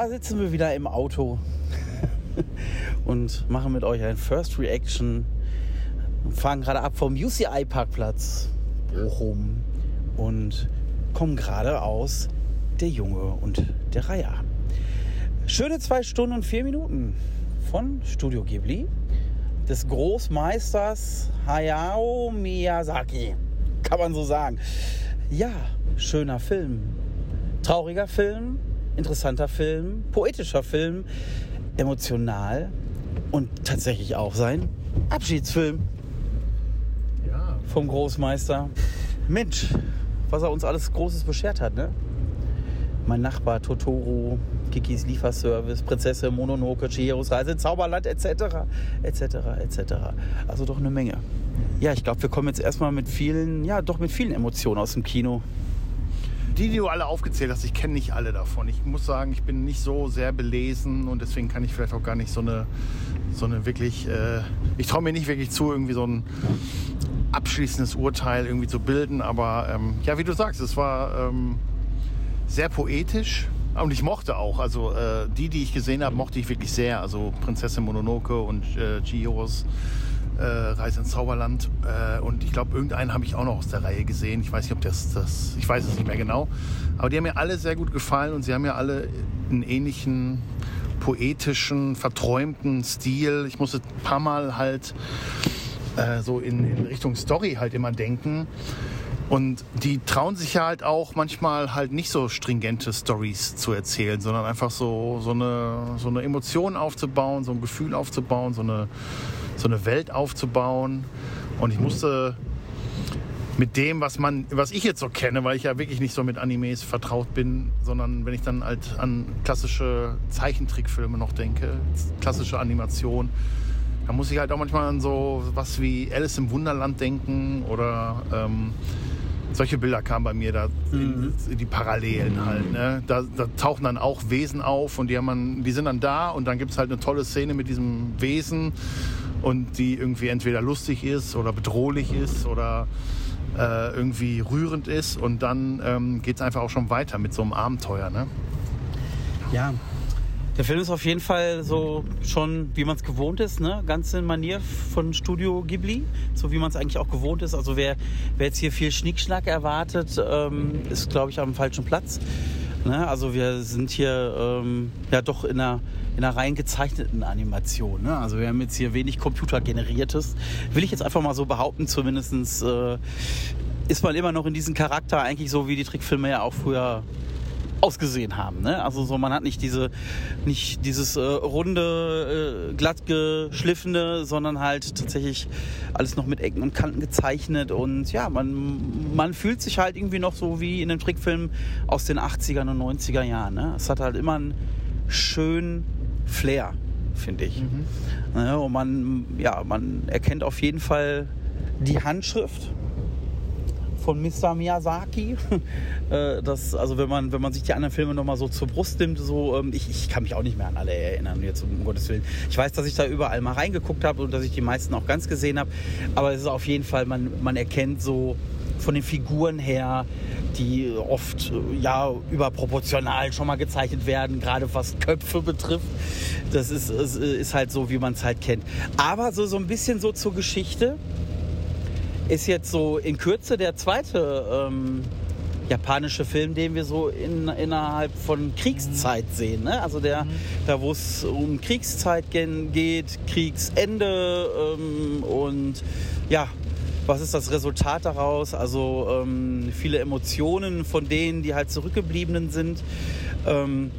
Da sitzen wir wieder im Auto und machen mit euch ein First Reaction. Und fahren gerade ab vom UCI-Parkplatz Bochum und kommen gerade aus Der Junge und der Reiher. Schöne zwei Stunden und vier Minuten von Studio Ghibli des Großmeisters Hayao Miyazaki. Kann man so sagen. Ja, schöner Film. Trauriger Film, interessanter Film, poetischer Film, emotional und tatsächlich auch sein Abschiedsfilm Ja. vom Großmeister. Mensch, was er uns alles Großes beschert hat, ne? Mein Nachbar Totoro, Kikis Lieferservice, Prinzessin Mononoke, Chihiros Reise Zauberland, etc., etc., etc. Also doch eine Menge. Ja, ich glaube, wir kommen jetzt erstmal mit vielen, ja, doch mit vielen Emotionen aus dem Kino. Die, die du alle aufgezählt hast, ich kenne nicht alle davon. Ich muss sagen, ich bin nicht so sehr belesen und deswegen kann ich vielleicht auch gar nicht so eine, so eine wirklich, äh, ich traue mir nicht wirklich zu, irgendwie so ein abschließendes Urteil irgendwie zu bilden. Aber ähm, ja, wie du sagst, es war ähm, sehr poetisch und ich mochte auch. Also äh, die, die ich gesehen habe, mochte ich wirklich sehr. Also Prinzessin Mononoke und äh, Chihiros äh, Reise ins Zauberland. Äh, und ich glaube, irgendeinen habe ich auch noch aus der Reihe gesehen. Ich weiß nicht, ob das, das, ich weiß es nicht mehr genau. Aber die haben mir alle sehr gut gefallen und sie haben ja alle einen ähnlichen poetischen, verträumten Stil. Ich musste ein paar Mal halt äh, so in, in Richtung Story halt immer denken. Und die trauen sich ja halt auch manchmal halt nicht so stringente Stories zu erzählen, sondern einfach so, so, eine, so eine Emotion aufzubauen, so ein Gefühl aufzubauen, so eine, so eine Welt aufzubauen. Und ich musste mit dem, was man, was ich jetzt so kenne, weil ich ja wirklich nicht so mit Animes vertraut bin, sondern wenn ich dann halt an klassische Zeichentrickfilme noch denke, klassische Animation, da muss ich halt auch manchmal an so was wie Alice im Wunderland denken oder ähm, solche Bilder kamen bei mir da, in, die Parallelen halt. Ne? Da, da tauchen dann auch Wesen auf und die, haben man, die sind dann da und dann gibt es halt eine tolle Szene mit diesem Wesen und die irgendwie entweder lustig ist oder bedrohlich ist oder äh, irgendwie rührend ist und dann ähm, geht es einfach auch schon weiter mit so einem Abenteuer. Ne? Ja, der Film ist auf jeden Fall so schon, wie man es gewohnt ist, ne? ganz in Manier von Studio Ghibli, so wie man es eigentlich auch gewohnt ist. Also wer, wer jetzt hier viel Schnickschnack erwartet, ähm, ist, glaube ich, am falschen Platz. Ne? Also wir sind hier ähm, ja doch in einer, in einer rein gezeichneten Animation. Ne? Also wir haben jetzt hier wenig computergeneriertes. Will ich jetzt einfach mal so behaupten, zumindestens äh, ist man immer noch in diesem Charakter eigentlich so, wie die Trickfilme ja auch früher ausgesehen haben. Ne? Also so, man hat nicht diese, nicht dieses äh, runde, äh, glatt geschliffene, sondern halt tatsächlich alles noch mit Ecken und Kanten gezeichnet und ja, man, man fühlt sich halt irgendwie noch so wie in den Trickfilmen aus den 80er und 90er Jahren. Ne? Es hat halt immer einen schönen Flair, finde ich. Ne? Und man, ja, man erkennt auf jeden Fall die Handschrift von Mr. Miyazaki. Äh, das, also wenn man, wenn man sich die anderen Filme nochmal so zur Brust nimmt, so, ähm, ich, ich kann mich auch nicht mehr an alle erinnern, jetzt um Gottes Willen. Ich weiß, dass ich da überall mal reingeguckt habe und dass ich die meisten auch ganz gesehen habe. Aber es ist auf jeden Fall, man, man erkennt so von den Figuren her, die oft äh, ja überproportional schon mal gezeichnet werden, gerade was Köpfe betrifft. Das ist, ist, ist halt so, wie man es halt kennt. Aber so, so ein bisschen so zur Geschichte ist jetzt so in Kürze der zweite ähm, japanische Film, den wir so in, innerhalb von Kriegszeit sehen. Ne? Also der, da wo es um Kriegszeit geht, Kriegsende ähm, und ja, was ist das Resultat daraus? Also ähm, viele Emotionen von denen, die halt zurückgebliebenen sind, ähm,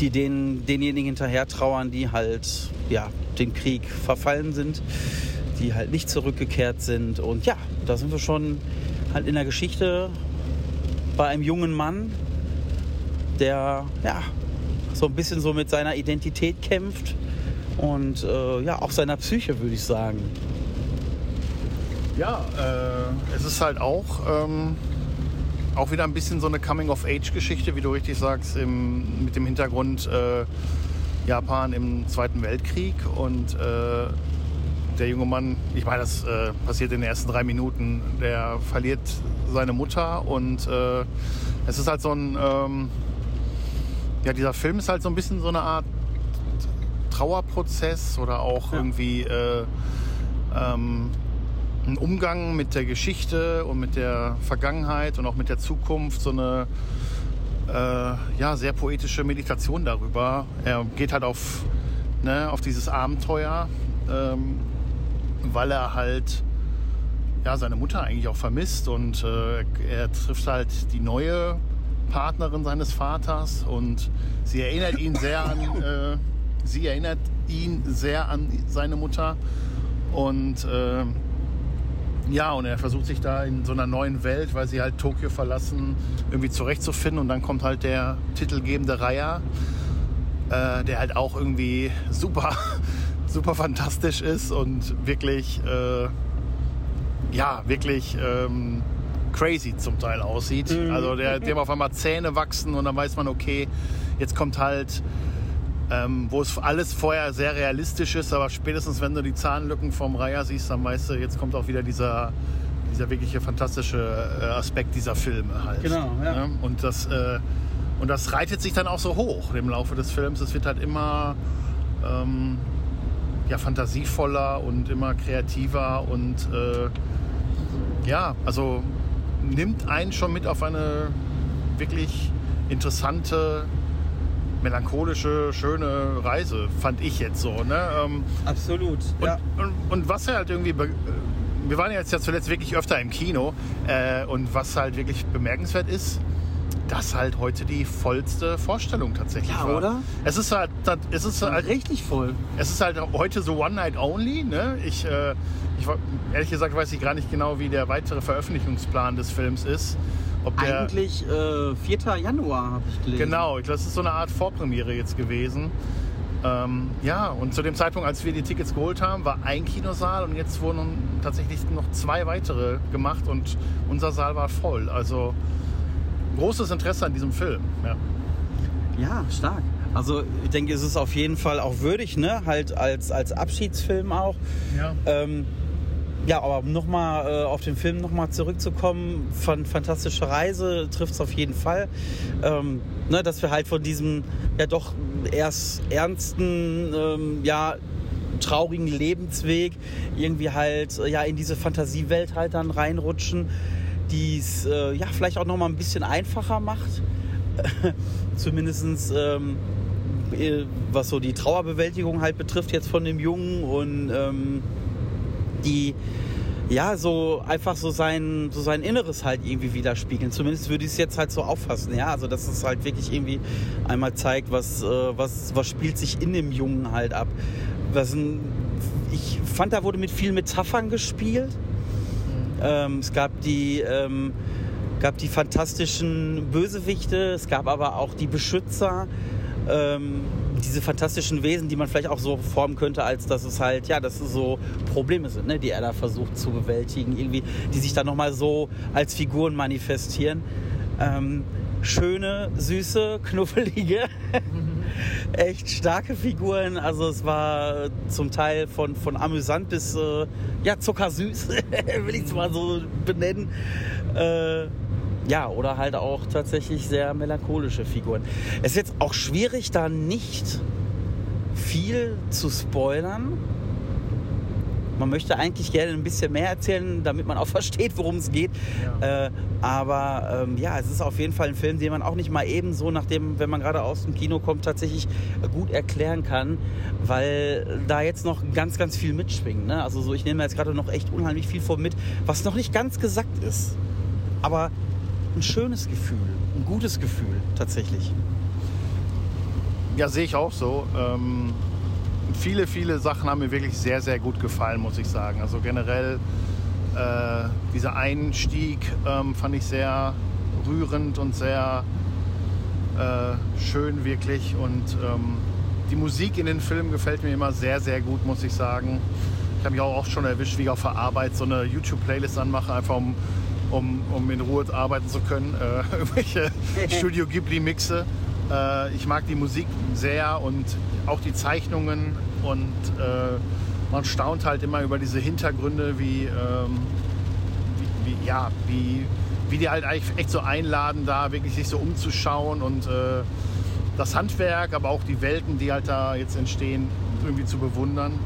die den, denjenigen hinterher trauern, die halt ja, dem Krieg verfallen sind, die halt nicht zurückgekehrt sind. Und ja, da sind wir schon halt in der Geschichte bei einem jungen Mann, der ja so ein bisschen so mit seiner Identität kämpft und äh, ja auch seiner Psyche, würde ich sagen. Ja, äh, es ist halt auch, ähm, auch wieder ein bisschen so eine Coming-of-Age-Geschichte, wie du richtig sagst, im, mit dem Hintergrund äh, Japan im Zweiten Weltkrieg und äh, der junge Mann, ich meine, das äh, passiert in den ersten drei Minuten, der verliert seine Mutter und äh, es ist halt so ein, ähm, ja, dieser Film ist halt so ein bisschen so eine Art Trauerprozess oder auch Ja. irgendwie äh, ähm, ein Umgang mit der Geschichte und mit der Vergangenheit und auch mit der Zukunft, so eine äh, ja, sehr poetische Meditation darüber. Er geht halt auf, ne, auf dieses Abenteuer, ähm, weil er halt ja, seine Mutter eigentlich auch vermisst und äh, er trifft halt die neue Partnerin seines Vaters und sie erinnert ihn sehr an äh, sie erinnert ihn sehr an seine Mutter und äh, ja und er versucht sich da in so einer neuen Welt, weil sie halt Tokio verlassen, irgendwie zurechtzufinden und dann kommt halt der titelgebende Raya, äh, der halt auch irgendwie super super fantastisch ist und wirklich äh, ja, wirklich ähm, crazy zum Teil aussieht. Mhm. Also der, dem auf einmal Zähne wachsen und dann weiß man, okay, jetzt kommt halt, ähm, wo es alles vorher sehr realistisch ist, aber spätestens wenn du die Zahnlücken vom Reiher siehst, dann weißt du, jetzt kommt auch wieder dieser, dieser wirkliche fantastische äh, Aspekt dieser Filme halt. Genau, ja. Ne? Und das, äh, und das reitet sich dann auch so hoch im Laufe des Films. Es wird halt immer ähm, ja, fantasievoller und immer kreativer und äh, ja, also nimmt einen schon mit auf eine wirklich interessante, melancholische, schöne Reise, fand ich jetzt so. Ne? Ähm, Absolut. und, ja. und, und was halt irgendwie. Wir waren jetzt ja zuletzt wirklich öfter im Kino. Äh, und was halt wirklich bemerkenswert ist, dass halt heute die vollste Vorstellung tatsächlich Ja, war. oder? Es ist halt, es ist halt Richtig voll. es ist halt heute so One Night Only. Ne? Ich, äh, ich ehrlich gesagt weiß ich gar nicht genau, wie der weitere Veröffentlichungsplan des Films ist. Ob der, Eigentlich äh, 4. Januar habe ich gelesen. Genau, das ist so eine Art Vorpremiere jetzt gewesen. Ähm, ja, und zu dem Zeitpunkt, als wir die Tickets geholt haben, war ein Kinosaal und jetzt wurden tatsächlich noch zwei weitere gemacht und unser Saal war voll. Also großes Interesse an diesem Film. Ja. Ja, stark. Also ich denke, es ist auf jeden Fall auch würdig, ne? Halt als, als Abschiedsfilm auch. Ja. Ähm, ja, aber um nochmal äh, auf den Film nochmal zurückzukommen, fan fantastische Reise trifft es auf jeden Fall. Ähm, ne, dass wir halt von diesem ja doch erst ernsten, ähm, ja, traurigen Lebensweg irgendwie halt äh, ja in diese Fantasiewelt halt dann reinrutschen, die es äh, ja vielleicht auch nochmal ein bisschen einfacher macht. Zumindestens ähm, äh, was so die Trauerbewältigung halt betrifft jetzt von dem Jungen und ähm, die ja so einfach so sein so sein Inneres halt irgendwie widerspiegeln. Zumindest würde ich es jetzt halt so auffassen, ja, also dass es halt wirklich irgendwie einmal zeigt, was äh, was was spielt sich in dem Jungen halt ab. Was ein, ich fand, da wurde mit vielen Metaphern gespielt. Ähm, es gab die ähm, gab die fantastischen Bösewichte, es gab aber auch die Beschützer. Ähm, diese fantastischen Wesen, die man vielleicht auch so formen könnte, als dass es halt, ja, dass es so Probleme sind, ne, die er da versucht zu bewältigen, irgendwie, die sich dann nochmal so als Figuren manifestieren. Ähm, schöne, süße, knuffelige, echt starke Figuren. Also es war zum Teil von, von amüsant bis äh, ja, zuckersüß, will ich es mal so benennen. Äh, ja, oder halt auch tatsächlich sehr melancholische Figuren. Es ist jetzt auch schwierig, da nicht viel zu spoilern. Man möchte eigentlich gerne ein bisschen mehr erzählen, damit man auch versteht, worum es geht. Äh, aber ähm, ja, es ist auf jeden Fall ein Film, den man auch nicht mal eben so, nachdem, wenn man gerade aus dem Kino kommt, tatsächlich gut erklären kann, weil da jetzt noch ganz, ganz viel mitschwingt. Ne? Also so, ich nehme jetzt gerade noch echt unheimlich viel vor mit, was noch nicht ganz gesagt ist. Aber ein schönes Gefühl, ein gutes Gefühl tatsächlich. Ja, sehe ich auch so. Ähm, viele, viele Sachen haben mir wirklich sehr, sehr gut gefallen, muss ich sagen. Also generell äh, dieser Einstieg ähm, fand ich sehr rührend und sehr äh, schön wirklich. Und ähm, die Musik in den Filmen gefällt mir immer sehr, sehr gut, muss ich sagen. Ich habe mich auch oft schon erwischt, wie ich auf der Arbeit so eine YouTube-Playlist anmache, einfach um, um, um in Ruhe arbeiten zu können. Äh, irgendwelche Studio Ghibli-Mixe. Äh, ich mag die Musik sehr und auch die Zeichnungen und äh, man staunt halt immer über diese Hintergründe, wie, ähm, wie, wie, ja, wie, wie die halt eigentlich echt so einladen, da wirklich sich so umzuschauen und äh, das Handwerk, aber auch die Welten, die halt da jetzt entstehen, irgendwie zu bewundern.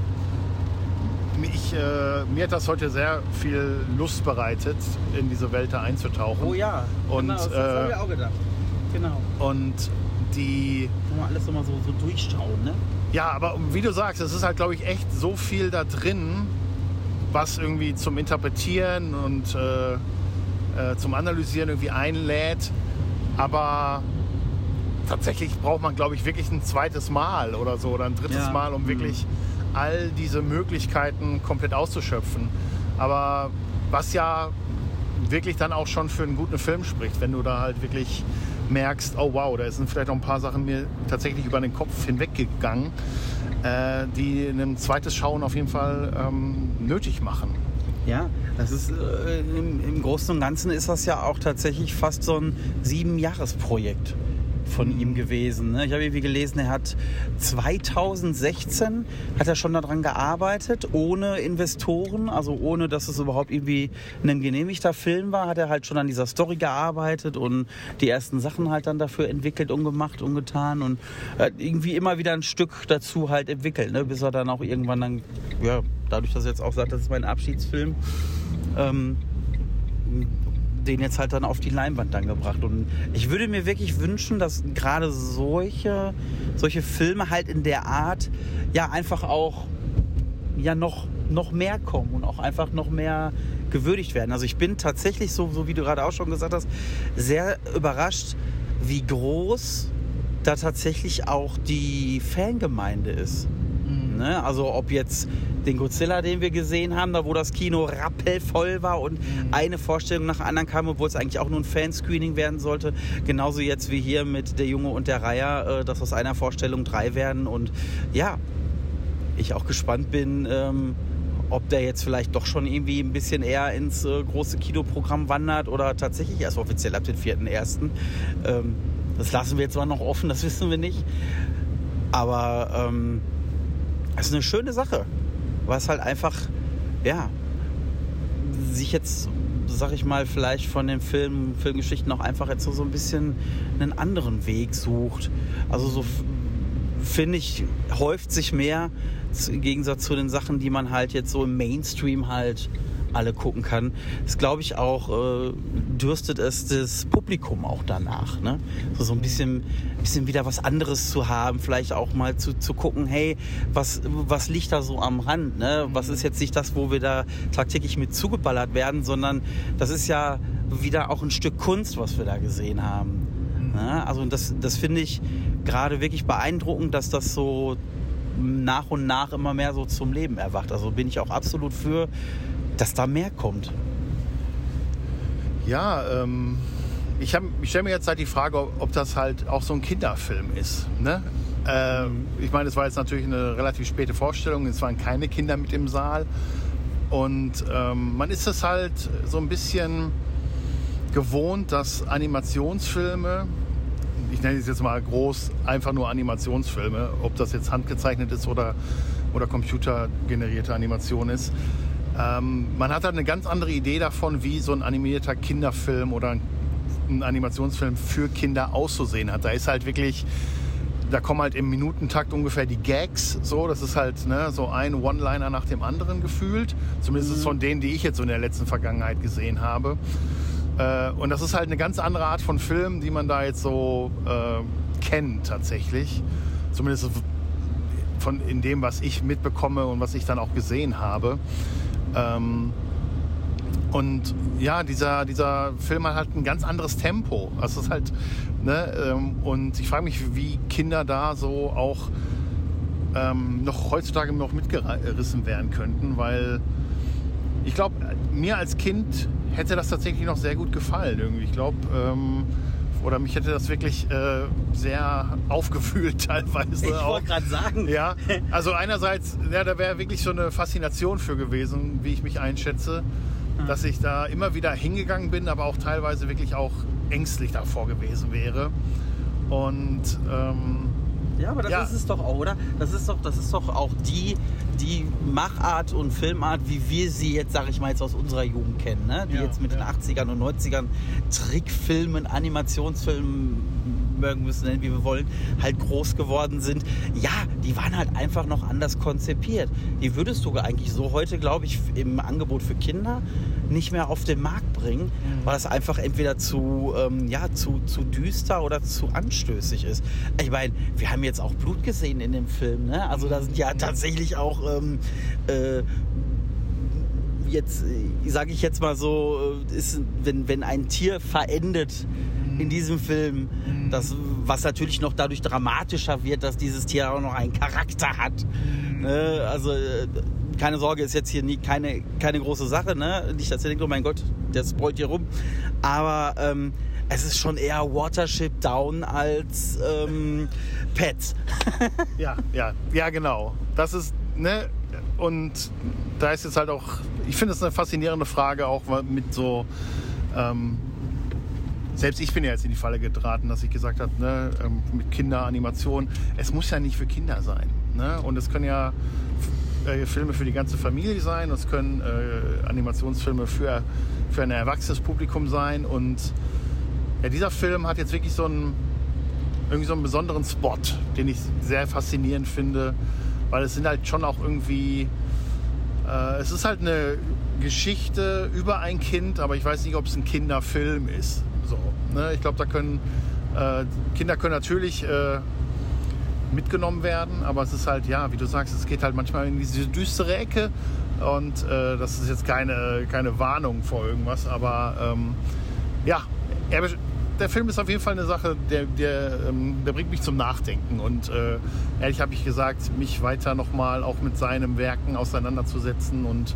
Ich, äh, mir hat das heute sehr viel Lust bereitet, in diese Welt da einzutauchen. Oh ja, Und, genau, das äh, habe ich auch gedacht. Genau. Und die, Kann man alles immer so, so durchschauen, ne? ja, aber wie du sagst, es ist halt, glaube ich, echt so viel da drin, was irgendwie zum Interpretieren und äh, äh, zum Analysieren irgendwie einlädt. Aber tatsächlich braucht man, glaube ich, wirklich ein zweites Mal oder so oder ein drittes Ja. Mal, um Mhm. wirklich all diese Möglichkeiten komplett auszuschöpfen. Aber was ja wirklich dann auch schon für einen guten Film spricht, wenn du da halt wirklich merkst, oh wow, da sind vielleicht noch ein paar Sachen mir tatsächlich über den Kopf hinweggegangen, äh, die ein zweites Schauen auf jeden Fall ähm, nötig machen. Ja, das ist äh, im, im Großen und Ganzen ist das ja auch tatsächlich fast so ein Siebenjahresprojekt von ihm gewesen. Ne? Ich habe irgendwie gelesen, er hat 2016 hat er schon daran gearbeitet, ohne Investoren, also ohne, dass es überhaupt irgendwie ein genehmigter Film war, hat er halt schon an dieser Story gearbeitet und die ersten Sachen halt dann dafür entwickelt und gemacht und getan und irgendwie immer wieder ein Stück dazu halt entwickelt, ne? bis er dann auch irgendwann dann, ja, dadurch, dass er jetzt auch sagt, das ist mein Abschiedsfilm, ähm, den jetzt halt dann auf die Leinwand dann gebracht. Und ich würde mir wirklich wünschen, dass gerade solche, solche Filme halt in der Art ja einfach auch ja noch, noch mehr kommen und auch einfach noch mehr gewürdigt werden. Also ich bin tatsächlich, so, so wie du gerade auch schon gesagt hast, sehr überrascht, wie groß da tatsächlich auch die Fangemeinde ist. Ne? Also ob jetzt den Godzilla, den wir gesehen haben, da wo das Kino rappelvoll war und eine Vorstellung nach der anderen kam, obwohl es eigentlich auch nur ein Fanscreening werden sollte. Genauso jetzt wie hier mit Der Junge und der Reiher, äh, dass aus einer Vorstellung drei werden. Und ja, ich auch gespannt bin, ähm, ob der jetzt vielleicht doch schon irgendwie ein bisschen eher ins äh, große Kinoprogramm wandert oder tatsächlich erst offiziell ab den 4.1. Ähm, das lassen wir jetzt mal noch offen, das wissen wir nicht. Aber ähm, das ist eine schöne Sache, was halt einfach, ja, sich jetzt, sag ich mal, vielleicht von den Film, Filmgeschichten auch einfach jetzt so, so ein bisschen einen anderen Weg sucht. Also so finde ich, häuft sich mehr im Gegensatz zu den Sachen, die man halt jetzt so im Mainstream halt alle gucken kann. Das glaube ich auch, äh, dürstet es das Publikum auch danach. Ne? So, so ein bisschen, bisschen wieder was anderes zu haben, vielleicht auch mal zu, zu gucken, hey, was, was liegt da so am Rand? Ne? Was ist jetzt nicht das, wo wir da tagtäglich mit zugeballert werden, sondern das ist ja wieder auch ein Stück Kunst, was wir da gesehen haben. Ne? Also das, das finde ich gerade wirklich beeindruckend, dass das so nach und nach immer mehr so zum Leben erwacht. Also bin ich auch absolut für, dass da mehr kommt. Ja, ähm, ich, ich stelle mir jetzt halt die Frage, ob, ob das halt auch so ein Kinderfilm ist. Ne? Ähm, ich meine, es war jetzt natürlich eine relativ späte Vorstellung, es waren keine Kinder mit im Saal. Und ähm, man ist es halt so ein bisschen gewohnt, dass Animationsfilme, ich nenne es jetzt mal groß, einfach nur Animationsfilme, ob das jetzt handgezeichnet ist oder, oder computergenerierte Animation ist, ähm, man hat halt eine ganz andere Idee davon, wie so ein animierter Kinderfilm oder ein Animationsfilm für Kinder auszusehen hat. Da ist halt wirklich, da kommen halt im Minutentakt ungefähr die Gags, so, das ist halt ne, so ein One-Liner nach dem anderen gefühlt, zumindest von denen, die ich jetzt so in der letzten Vergangenheit gesehen habe. Äh, und das ist halt eine ganz andere Art von Film, die man da jetzt so äh, kennt tatsächlich. Zumindest von in dem, was ich mitbekomme und was ich dann auch gesehen habe. Ähm, und ja, dieser, dieser Film hat halt ein ganz anderes Tempo. Also es ist halt, ne, ähm, und ich frage mich, wie Kinder da so auch ähm, noch heutzutage noch mitgerissen werden könnten, weil ich glaube, mir als Kind hätte das tatsächlich noch sehr gut gefallen irgendwie. Ich glaube, ähm, oder mich hätte das wirklich äh, sehr aufgewühlt teilweise. Ich wollte gerade sagen. Ja, also einerseits, ja, da wäre wirklich so eine Faszination für gewesen, wie ich mich einschätze, dass ich da immer wieder hingegangen bin, aber auch teilweise wirklich auch ängstlich davor gewesen wäre. Und ähm, Ja, aber das Ja. ist es doch auch, oder? Das ist doch, das ist doch auch die, die Machart und Filmart, wie wir sie jetzt, sag ich mal, jetzt aus unserer Jugend kennen, ne? Die Ja, jetzt mit ja. den 80ern und 90ern Trickfilmen, Animationsfilmen mögen müssen, nennen, wie wir wollen, halt groß geworden sind. Ja, die waren halt einfach noch anders konzipiert. Die würdest du eigentlich so heute, glaube ich, im Angebot für Kinder nicht mehr auf den Markt bringen, mhm. weil es einfach entweder zu, ähm, ja, zu, zu düster oder zu anstößig ist. Ich meine, wir haben jetzt auch Blut gesehen in dem Film. Ne? Also da sind ja tatsächlich auch ähm, äh, jetzt, äh, sage ich jetzt mal so, äh, ist, wenn, wenn ein Tier verendet in diesem Film, mhm. das, was natürlich noch dadurch dramatischer wird, dass dieses Tier auch noch einen Charakter hat. Mhm. Ne? Also äh, keine Sorge, ist jetzt hier nie, keine, keine große Sache. Ne? Nicht, dass ihr denkt, oh mein Gott, der spoilt hier rum. Aber ähm, es ist schon eher Watership Down als ähm, Pets. ja, ja, ja, genau. Das ist, ne, und da ist jetzt halt auch, ich finde es eine faszinierende Frage, auch mit so, ähm, selbst ich bin ja jetzt in die Falle getraten, dass ich gesagt habe, ne, ähm, mit Kinderanimation, es muss ja nicht für Kinder sein. Ne? Und es können ja äh, Filme für die ganze Familie sein, es können äh, Animationsfilme für, für ein erwachsenes Publikum sein. Und ja, dieser Film hat jetzt wirklich so einen, irgendwie so einen besonderen Spot, den ich sehr faszinierend finde weil es sind halt schon auch irgendwie, äh, es ist halt eine Geschichte über ein Kind, aber ich weiß nicht, ob es ein Kinderfilm ist. So, ne? Ich glaube, da können äh, Kinder können natürlich äh, mitgenommen werden, aber es ist halt, ja, wie du sagst, es geht halt manchmal in diese düstere Ecke und äh, das ist jetzt keine, keine Warnung vor irgendwas, aber ähm, ja, er, der Film ist auf jeden Fall eine Sache, der, der, ähm, der bringt mich zum Nachdenken. Und äh, ehrlich habe ich gesagt, mich weiter nochmal auch mit seinen Werken auseinanderzusetzen und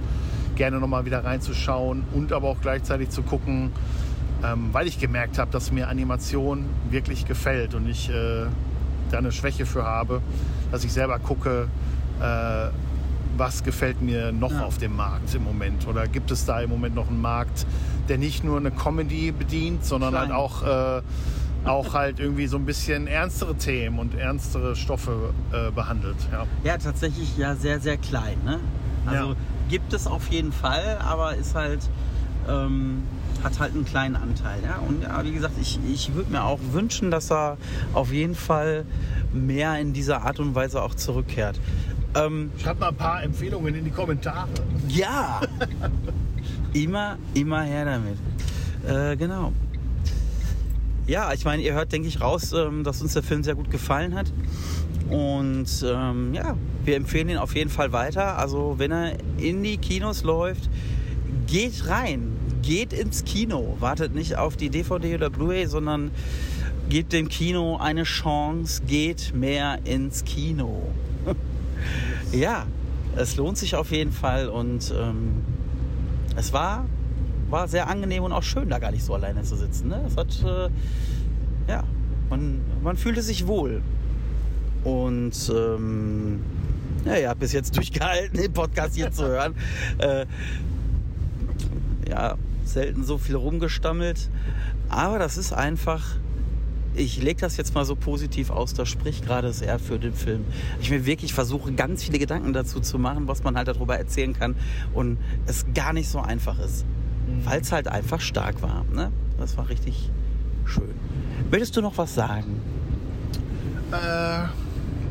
gerne nochmal wieder reinzuschauen und aber auch gleichzeitig zu gucken, ähm, weil ich gemerkt habe, dass mir Animation wirklich gefällt und ich äh, da eine Schwäche für habe, dass ich selber gucke, äh, was gefällt mir noch ja. auf dem Markt im Moment? Oder gibt es da im Moment noch einen Markt, der nicht nur eine Comedy bedient, sondern Klein. halt auch, äh, auch halt irgendwie so ein bisschen ernstere Themen und ernstere Stoffe äh, behandelt? Ja. ja, tatsächlich ja sehr, sehr klein. Ne? Also ja. gibt es auf jeden Fall, aber ist halt. Ähm, hat halt einen kleinen Anteil. Ja? Und ja, wie gesagt, ich, ich würde mir auch wünschen, dass er auf jeden Fall mehr in dieser Art und Weise auch zurückkehrt. Ähm, Schreibt mal ein paar Empfehlungen in die Kommentare. Ja! immer, immer her damit. Äh, genau. Ja, ich meine, ihr hört, denke ich, raus, ähm, dass uns der Film sehr gut gefallen hat. Und ähm, ja, wir empfehlen ihn auf jeden Fall weiter. Also, wenn er in die Kinos läuft, geht rein. Geht ins Kino. Wartet nicht auf die DVD oder Blu-ray, sondern gebt dem Kino eine Chance. Geht mehr ins Kino. Ja, es lohnt sich auf jeden Fall und ähm, es war, war sehr angenehm und auch schön, da gar nicht so alleine zu sitzen. Ne? Es hat, äh, ja, man, man fühlte sich wohl. Und ähm, ja, ihr bis jetzt durchgehalten, den Podcast hier zu hören. Äh, ja, selten so viel rumgestammelt. Aber das ist einfach ich lege das jetzt mal so positiv aus, das spricht gerade sehr für den Film. Ich mir wirklich versuche, ganz viele Gedanken dazu zu machen, was man halt darüber erzählen kann und es gar nicht so einfach ist, mhm. weil es halt einfach stark war. Ne? Das war richtig schön. Möchtest du noch was sagen? Äh,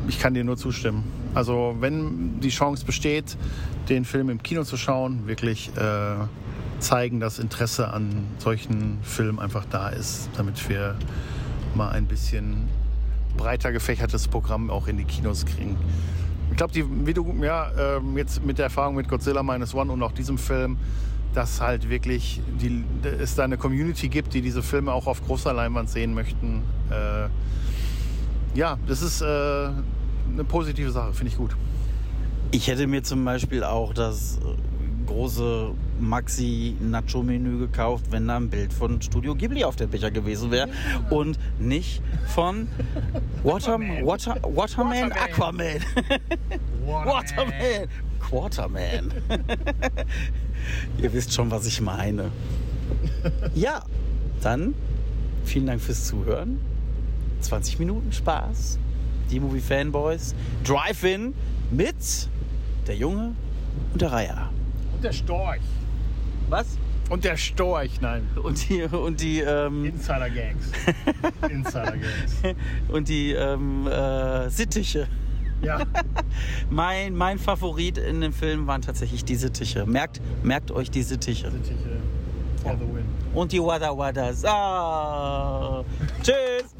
ich kann dir nur zustimmen. Also wenn die Chance besteht, den Film im Kino zu schauen, wirklich äh, zeigen, dass Interesse an solchen Filmen einfach da ist, damit wir mal ein bisschen breiter gefächertes Programm auch in die Kinos kriegen. Ich glaube, wie du ja ähm, jetzt mit der Erfahrung mit Godzilla Minus One und auch diesem Film, dass halt wirklich die, es da eine Community gibt, die diese Filme auch auf großer Leinwand sehen möchten. Äh, ja, das ist äh, eine positive Sache, finde ich gut. Ich hätte mir zum Beispiel auch das große Maxi-Nacho-Menü gekauft, wenn da ein Bild von Studio Ghibli auf dem Becher gewesen wäre und nicht von Waterman, Water, Waterman, Waterman. Aquaman. Waterman. Quarterman. Ihr wisst schon, was ich meine. Ja, dann vielen Dank fürs Zuhören. 20 Minuten Spaß. Die Movie Fanboys. Drive-In mit der Junge und der Reiher der Storch. Was? Und der Storch, nein. Und die, und die, ähm, Insider Gangs. Insider Gangs. und die ähm, äh, Sittiche. Ja. Mein, mein Favorit in dem Film waren tatsächlich die Sittiche. Merkt, merkt euch die Sittiche. Sittiche for the win. Und die Wada Wadas. Ah. Tschüss.